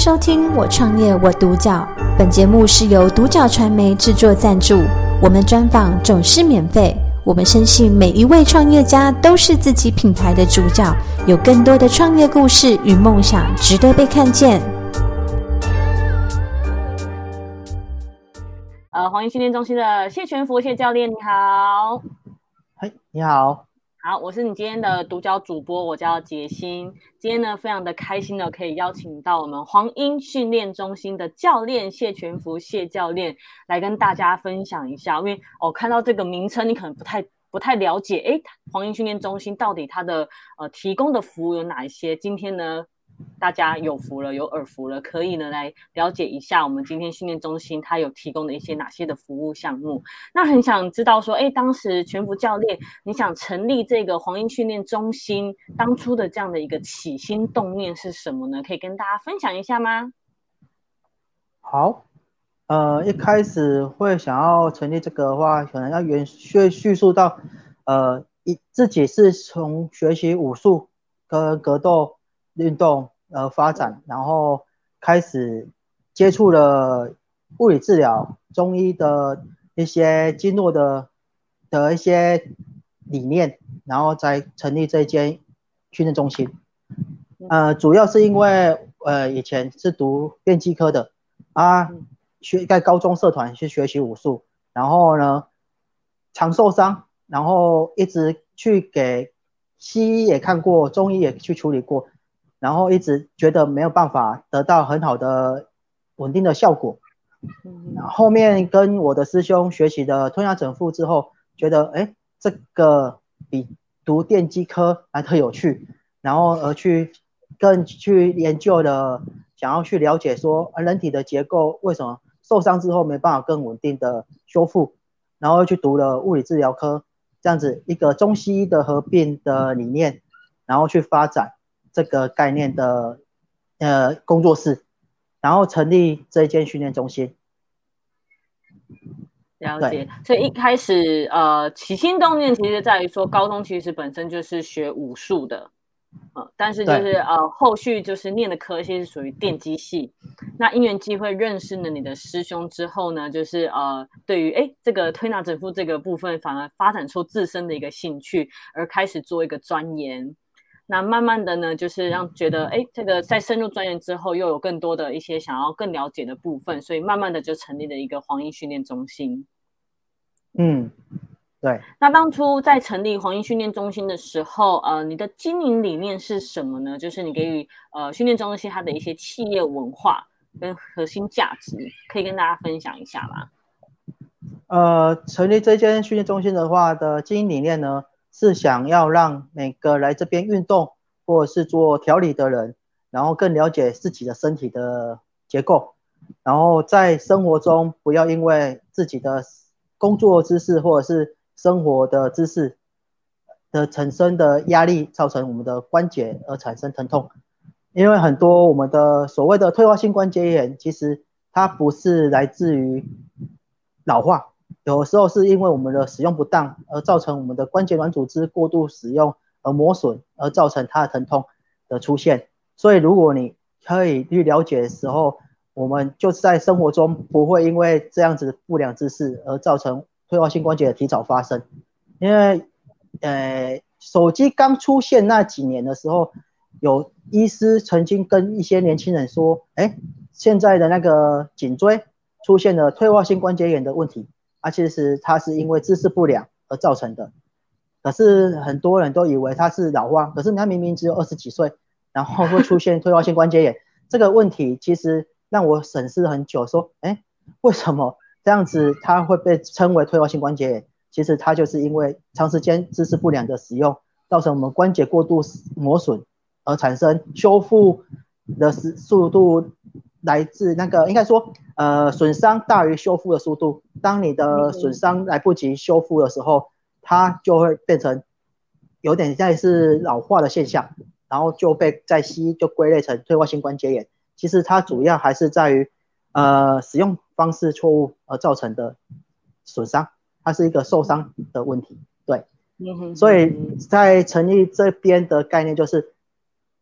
收听《我创业我独角》，本节目是由独角传媒制作赞助，我们专访总是免费。我们深信每一位创业家都是自己品牌的主角，有更多的创业故事与梦想值得被看见。呃，黄英训练中心的谢全福谢教练，你好。嗨，你好。好，我是你今天的独角主播，我叫杰心。今天呢，非常的开心的可以邀请到我们黄英训练中心的教练谢全福谢教练来跟大家分享一下。因为我、哦、看到这个名称，你可能不太不太了解，诶，黄英训练中心到底它的呃提供的服务有哪一些？今天呢，大家有福了，有耳福了，可以呢来了解一下我们今天训练中心它有提供的一些哪些的服务项目。那很想知道说，哎，当时全福教练，你想成立这个黄英训练中心，当初的这样的一个起心动念是什么呢？可以跟大家分享一下吗？好，呃，一开始会想要成立这个的话，可能要原叙叙述到，呃，一自己是从学习武术跟格斗。运动呃发展，然后开始接触了物理治疗、中医的一些经络的的一些理念，然后再成立这间训练中心。呃，主要是因为呃以前是读电机科的啊，学在高中社团去学习武术，然后呢常受伤，然后一直去给西医也看过，中医也去处理过。然后一直觉得没有办法得到很好的稳定的效果，然后后面跟我的师兄学习的推拿整复之后，觉得哎，这个比读电机科还特有趣，然后而去更去研究的，想要去了解说人体的结构为什么受伤之后没办法更稳定的修复，然后又去读了物理治疗科，这样子一个中西医的合并的理念，然后去发展。这个概念的呃工作室，然后成立这一间训练中心。了解，所以一开始呃起心动念，其实在于说高中其实本身就是学武术的，呃，但是就是呃后续就是念的科系是属于电机系。那因缘机会认识了你的师兄之后呢，就是呃对于哎这个推拿整复这个部分，反而发展出自身的一个兴趣，而开始做一个钻研。那慢慢的呢，就是让觉得，哎，这个在深入钻研之后，又有更多的一些想要更了解的部分，所以慢慢的就成立了一个黄英训练中心。嗯，对。那当初在成立黄英训练中心的时候，呃，你的经营理念是什么呢？就是你给予呃训练中心它的一些企业文化跟核心价值，可以跟大家分享一下吗？呃，成立这间训练中心的话的经营理念呢，是想要让每个来这边运动或者是做调理的人，然后更了解自己的身体的结构，然后在生活中不要因为自己的工作姿势或者是生活的姿势的产生的压力，造成我们的关节而产生疼痛。因为很多我们的所谓的退化性关节炎，其实它不是来自于老化。有时候是因为我们的使用不当而造成我们的关节软组织过度使用而磨损，而造成它的疼痛的出现。所以如果你可以去了解的时候，我们就是在生活中不会因为这样子不良姿势而造成退化性关节的提早发生。因为呃，手机刚出现那几年的时候，有医师曾经跟一些年轻人说：“哎，现在的那个颈椎出现了退化性关节炎的问题。”啊，其实它是因为姿势不良而造成的，可是很多人都以为它是老化，可是他明明只有二十几岁，然后会出现退化性关节炎这个问题，其实让我审视很久，说，哎，为什么这样子它会被称为退化性关节炎？其实它就是因为长时间姿势不良的使用，造成我们关节过度磨损而产生修复的速速度。来自那个应该说，呃，损伤大于修复的速度。当你的损伤来不及修复的时候，它就会变成有点像是老化的现象，然后就被在西医就归类成退化性关节炎。其实它主要还是在于，呃，使用方式错误而造成的损伤，它是一个受伤的问题。对，所以在成立这边的概念就是，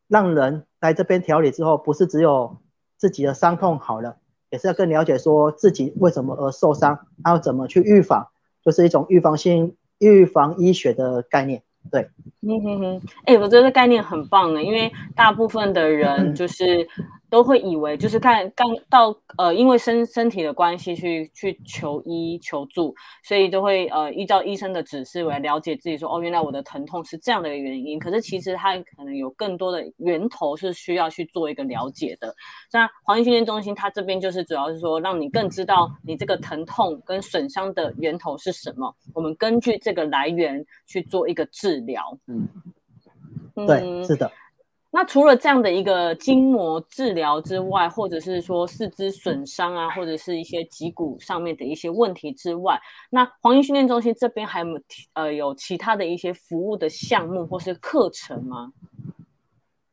让人来这边调理之后，不是只有自己的伤痛好了，也是要更了解说自己为什么而受伤，还有怎么去预防，就是一种预防性预防医学的概念。对，嗯哼哼，哎、欸，我觉得概念很棒的，因为大部分的人 就是。都会以为就是看刚到呃，因为身身体的关系去去求医求助，所以都会呃依照医生的指示来了解自己说哦，原来我的疼痛是这样的一个原因。可是其实它可能有更多的源头是需要去做一个了解的。那黄医训练中心它这边就是主要是说让你更知道你这个疼痛跟损伤的源头是什么，我们根据这个来源去做一个治疗。嗯，对，是的。那除了这样的一个筋膜治疗之外，或者是说四肢损伤啊，或者是一些脊骨上面的一些问题之外，那黄金训练中心这边还有呃有其他的一些服务的项目或是课程吗？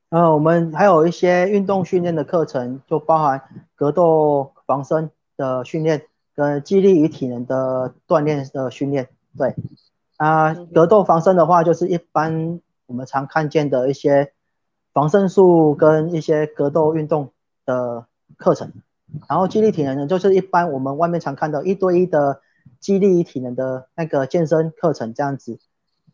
呃，我们还有一些运动训练的课程，就包含格斗防身的训练跟肌力与体能的锻炼的训练。对，啊、呃，格斗防身的话，就是一般我们常看见的一些。防身术跟一些格斗运动的课程，然后肌力体能呢，就是一般我们外面常看到一对一的肌力体能的那个健身课程这样子。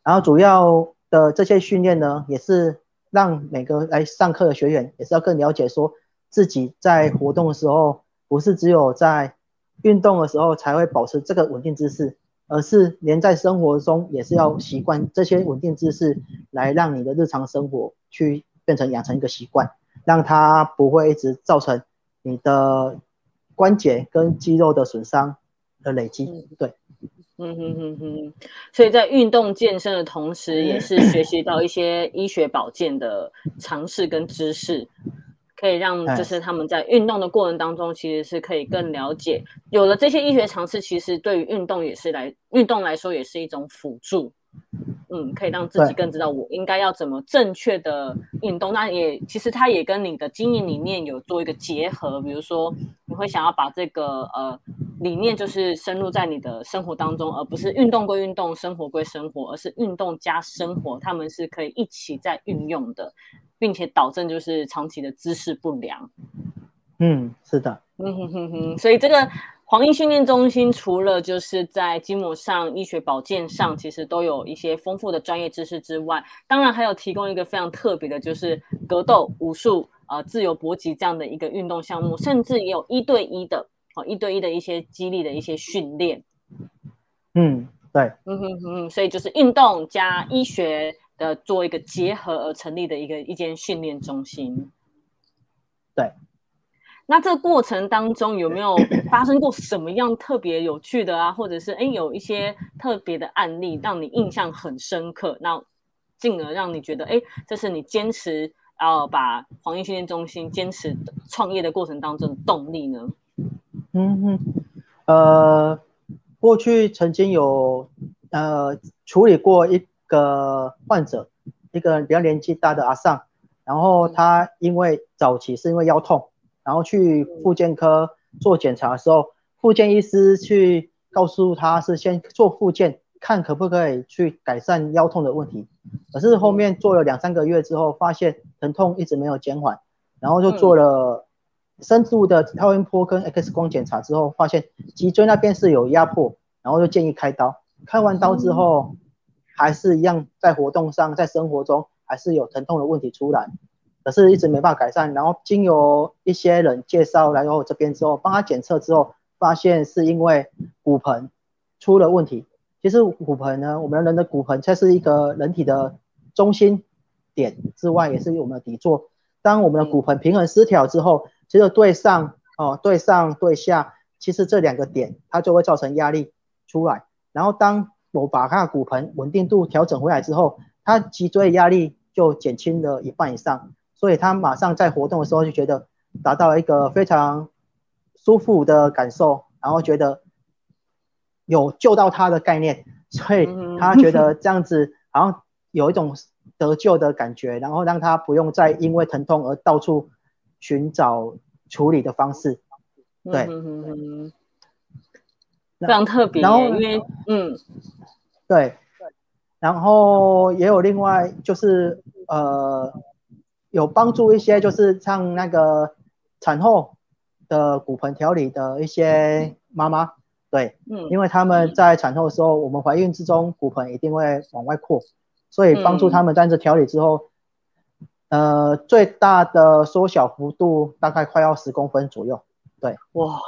然后主要的这些训练呢，也是让每个来上课的学员也是要更了解，说自己在活动的时候，不是只有在运动的时候才会保持这个稳定姿势，而是连在生活中也是要习惯这些稳定姿势，来让你的日常生活去。变成养成一个习惯，让它不会一直造成你的关节跟肌肉的损伤的累积。对，嗯哼哼哼。所以在运动健身的同时，也是学习到一些医学保健的常识跟知识，可以让就是他们在运动的过程当中，其实是可以更了解。有了这些医学常识，其实对于运动也是来运动来说，也是一种辅助。嗯，可以让自己更知道我应该要怎么正确的运动。那也其实它也跟你的经营理念有做一个结合。比如说，你会想要把这个呃理念就是深入在你的生活当中，而不是运动归运动，生活归生活，而是运动加生活，他们是可以一起在运用的，并且导致就是长期的姿势不良。嗯，是的。嗯哼哼哼，所以这个。黄医训练中心除了就是在筋膜上、医学保健上，其实都有一些丰富的专业知识之外，当然还有提供一个非常特别的，就是格斗、武术、呃自由搏击这样的一个运动项目，甚至也有一对一的，哦一对一的一些激励的一些训练。嗯，对，嗯哼哼，所以就是运动加医学的做一个结合而成立的一个一间训练中心。对。那这个过程当中有没有发生过什么样特别有趣的啊，或者是哎有一些特别的案例让你印象很深刻，那进而让你觉得哎，这是你坚持要把黄金训练中心坚持创业的过程当中的动力呢？嗯哼，呃，过去曾经有呃处理过一个患者，一个比较年纪大的阿尚，然后他因为早期是因为腰痛。然后去复健科做检查的时候，复健医师去告诉他是先做复健，看可不可以去改善腰痛的问题。可是后面做了两三个月之后，发现疼痛一直没有减缓，然后就做了深度的超音波跟 X 光检查之后，发现脊椎那边是有压迫，然后就建议开刀。开完刀之后，还是一样在活动上，在生活中还是有疼痛的问题出来。可是一直没办法改善，然后经由一些人介绍来到我这边之后，帮他检测之后，发现是因为骨盆出了问题。其实骨盆呢，我们人的骨盆它是一个人体的中心点之外，也是我们的底座。当我们的骨盆平衡失调之后，其实对上哦，对上对下，其实这两个点它就会造成压力出来。然后当我把它的骨盆稳定度调整回来之后，它脊椎压力就减轻了一半以上。所以他马上在活动的时候就觉得达到了一个非常舒服的感受，然后觉得有救到他的概念，所以他觉得这样子好像有一种得救的感觉，然后让他不用再因为疼痛而到处寻找处理的方式。对，非常特别。然后因为嗯，对，然后也有另外就是呃。有帮助一些，就是像那个产后的骨盆调理的一些妈妈，对，嗯，因为他们在产后的时候，我们怀孕之中骨盆一定会往外扩，所以帮助他们在这调理之后，呃，最大的缩小幅度大概快要十公分左右，对，哇。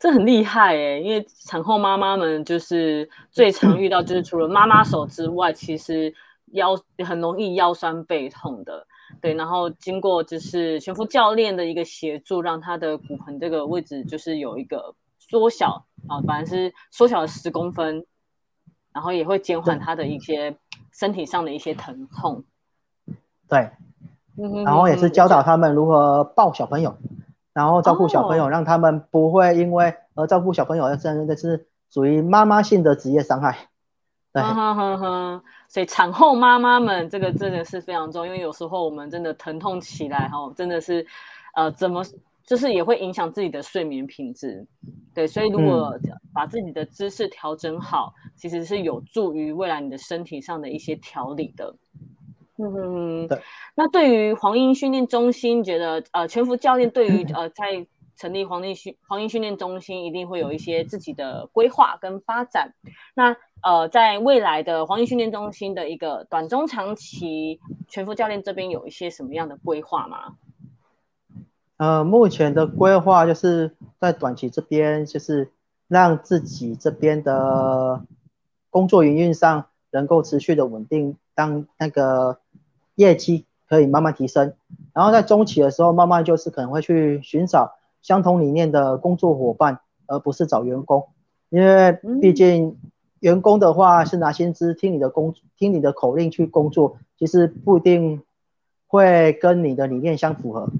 这很厉害诶，因为产后妈妈们就是最常遇到，就是除了妈妈手之外，其实腰很容易腰酸背痛的。对，然后经过就是全副教练的一个协助，让他的骨盆这个位置就是有一个缩小啊，反正是缩小了十公分，然后也会减缓他的一些身体上的一些疼痛。对，然后也是教导他们如何抱小朋友。然后照顾小朋友，让他们不会因为而照顾小朋友，真的是属于妈妈性的职业伤害。对，呵呵呵，所以产后妈妈们这个真的是非常重要，因为有时候我们真的疼痛起来哈，真的是呃怎么就是也会影响自己的睡眠品质。对，所以如果把自己的姿势调整好，嗯、其实是有助于未来你的身体上的一些调理的。嗯，对。那对于黄英训练中心，觉得呃，全福教练对于呃，在成立黄英训黄英训练中心，一定会有一些自己的规划跟发展。那呃，在未来的黄英训练中心的一个短中长期，全副教练这边有一些什么样的规划吗？呃，目前的规划就是在短期这边，就是让自己这边的工作营运上能够持续的稳定，当那个。业绩可以慢慢提升，然后在中期的时候，慢慢就是可能会去寻找相同理念的工作伙伴，而不是找员工，因为毕竟员工的话是拿薪资听你的工，听你的口令去工作，其实不一定会跟你的理念相符合。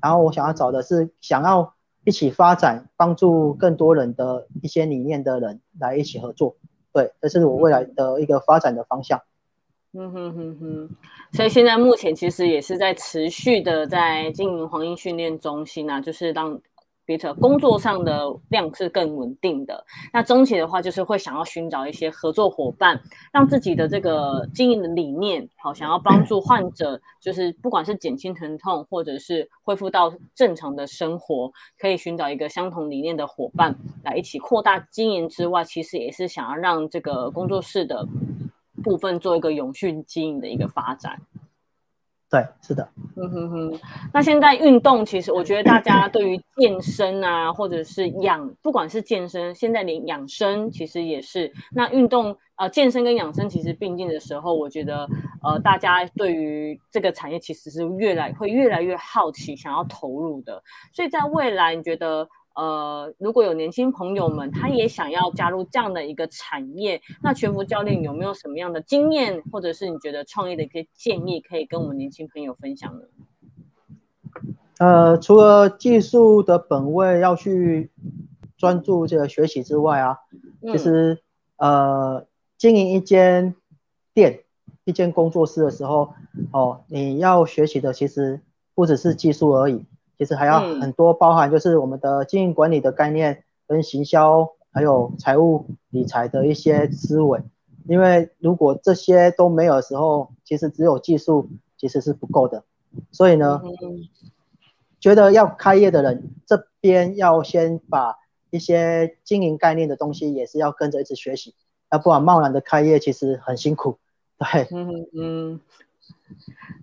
然后我想要找的是想要一起发展、帮助更多人的一些理念的人来一起合作，对，这是我未来的一个发展的方向。嗯哼哼哼，所以现在目前其实也是在持续的在经营黄英训练中心啊，就是让彼此工作上的量是更稳定的。那中期的话，就是会想要寻找一些合作伙伴，让自己的这个经营的理念，好，想要帮助患者，就是不管是减轻疼痛，或者是恢复到正常的生活，可以寻找一个相同理念的伙伴来一起扩大经营之外，其实也是想要让这个工作室的。部分做一个永续经营的一个发展，对，是的，嗯哼哼。那现在运动，其实我觉得大家对于健身啊，或者是养，不管是健身，现在连养生其实也是。那运动，呃，健身跟养生其实并进的时候，我觉得，呃，大家对于这个产业其实是越来会越来越好奇，想要投入的。所以在未来，你觉得？呃，如果有年轻朋友们，他也想要加入这样的一个产业，那全福教练有没有什么样的经验，或者是你觉得创业的一些建议，可以跟我们年轻朋友分享呢？呃，除了技术的本位要去专注这个学习之外啊，其实呃，经营一间店、一间工作室的时候，哦，你要学习的其实不只是技术而已。其实还要很多，包含就是我们的经营管理的概念，跟行销，还有财务理财的一些思维。因为如果这些都没有的时候，其实只有技术其实是不够的。所以呢，觉得要开业的人这边要先把一些经营概念的东西也是要跟着一直学习，要不然贸然的开业其实很辛苦。对，嗯嗯。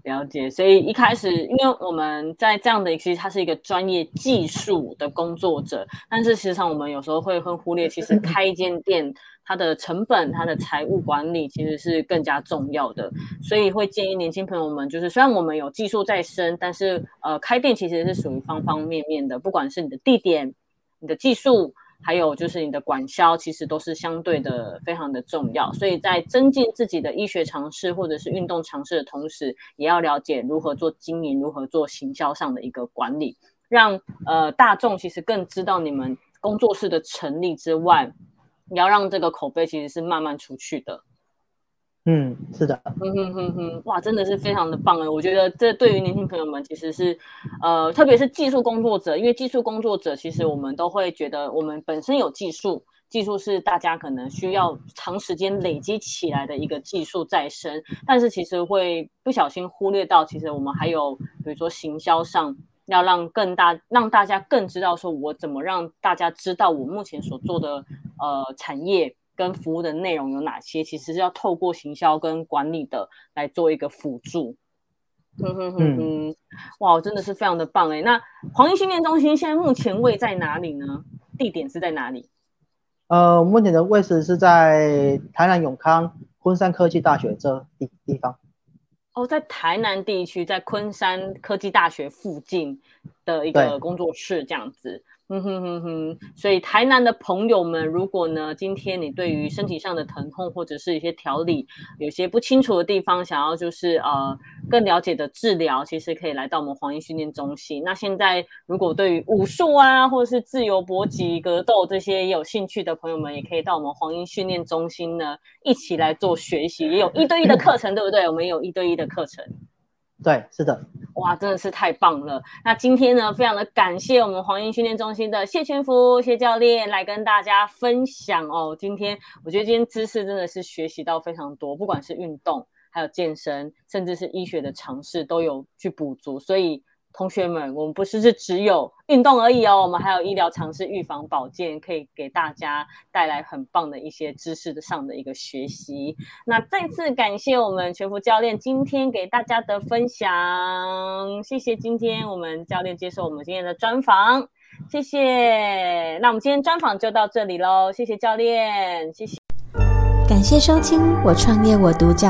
了解，所以一开始，因为我们在这样的，其实他是一个专业技术的工作者，但是实际上我们有时候会会忽略，其实开一间店，它的成本、它的财务管理其实是更加重要的，所以会建议年轻朋友们，就是虽然我们有技术在身，但是呃，开店其实是属于方方面面的，不管是你的地点、你的技术。还有就是你的管销，其实都是相对的非常的重要，所以在增进自己的医学常识或者是运动常识的同时，也要了解如何做经营，如何做行销上的一个管理，让呃大众其实更知道你们工作室的成立之外，你要让这个口碑其实是慢慢出去的。嗯，是的，嗯哼哼哼，哇，真的是非常的棒诶！我觉得这对于年轻朋友们其实是，呃，特别是技术工作者，因为技术工作者其实我们都会觉得我们本身有技术，技术是大家可能需要长时间累积起来的一个技术在身，但是其实会不小心忽略到，其实我们还有比如说行销上。要让更大让大家更知道说，我怎么让大家知道我目前所做的呃产业跟服务的内容有哪些，其实是要透过行销跟管理的来做一个辅助。嗯哼哼哼，哇，真的是非常的棒诶。那黄衣训练中心现在目前位在哪里呢？地点是在哪里？呃，目前的位置是在台南永康昆山科技大学这地地方。哦，在台南地区，在昆山科技大学附近的一个工作室，这样子。嗯哼哼哼，所以台南的朋友们，如果呢，今天你对于身体上的疼痛或者是一些调理，有些不清楚的地方，想要就是呃更了解的治疗，其实可以来到我们黄莺训练中心。那现在如果对于武术啊，或者是自由搏击、格斗这些也有兴趣的朋友们，也可以到我们黄莺训练中心呢，一起来做学习，也有一对一的课程，对不对？我们也有一对一的课程。对，是的，哇，真的是太棒了！那今天呢，非常的感谢我们黄莺训练中心的谢全福谢教练来跟大家分享哦。今天我觉得今天知识真的是学习到非常多，不管是运动，还有健身，甚至是医学的常识都有去补足，所以。同学们，我们不是是只有运动而已哦，我们还有医疗常识、预防保健，可以给大家带来很棒的一些知识上的一个学习。那再次感谢我们全福教练今天给大家的分享，谢谢今天我们教练接受我们今天的专访，谢谢。那我们今天专访就到这里喽，谢谢教练，谢谢。感谢收听《我创业我独角》，